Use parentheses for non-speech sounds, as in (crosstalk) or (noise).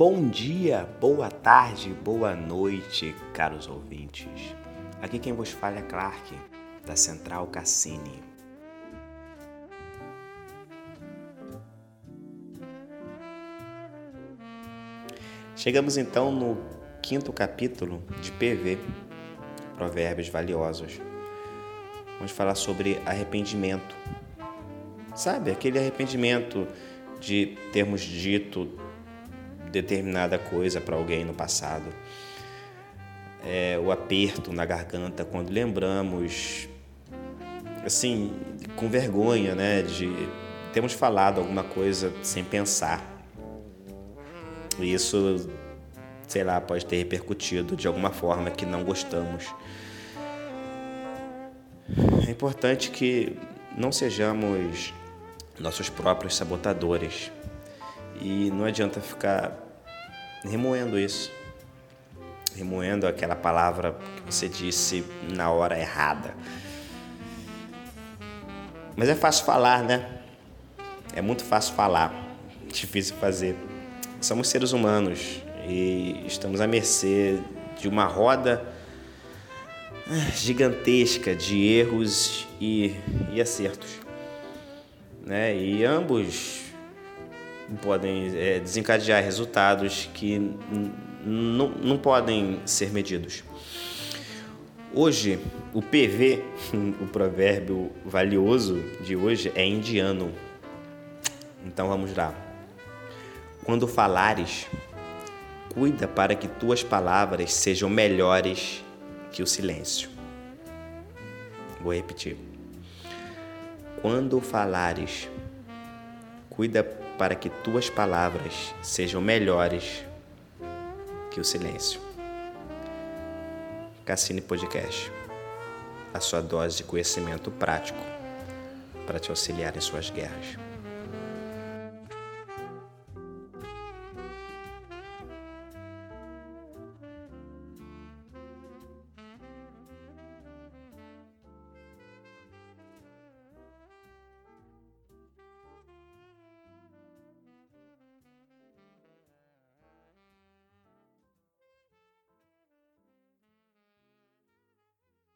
Bom dia, boa tarde, boa noite, caros ouvintes. Aqui quem vos fala é Clark, da Central Cassini. Chegamos então no quinto capítulo de PV, Provérbios Valiosos. Vamos falar sobre arrependimento. Sabe, aquele arrependimento de termos dito determinada coisa para alguém no passado. É, o aperto na garganta quando lembramos, assim, com vergonha, né, de termos falado alguma coisa sem pensar. E isso, sei lá, pode ter repercutido de alguma forma que não gostamos. É importante que não sejamos nossos próprios sabotadores. E não adianta ficar remoendo isso. Remoendo aquela palavra que você disse na hora errada. Mas é fácil falar, né? É muito fácil falar, difícil fazer. Somos seres humanos e estamos à mercê de uma roda ah, gigantesca de erros e, e acertos. Né? E ambos podem é, desencadear resultados que não podem ser medidos. Hoje, o PV, (laughs) o provérbio valioso de hoje, é indiano. Então vamos lá. Quando falares, cuida para que tuas palavras sejam melhores que o silêncio. Vou repetir. Quando falares, cuida para que tuas palavras sejam melhores que o silêncio. Cassini Podcast a sua dose de conhecimento prático para te auxiliar em suas guerras.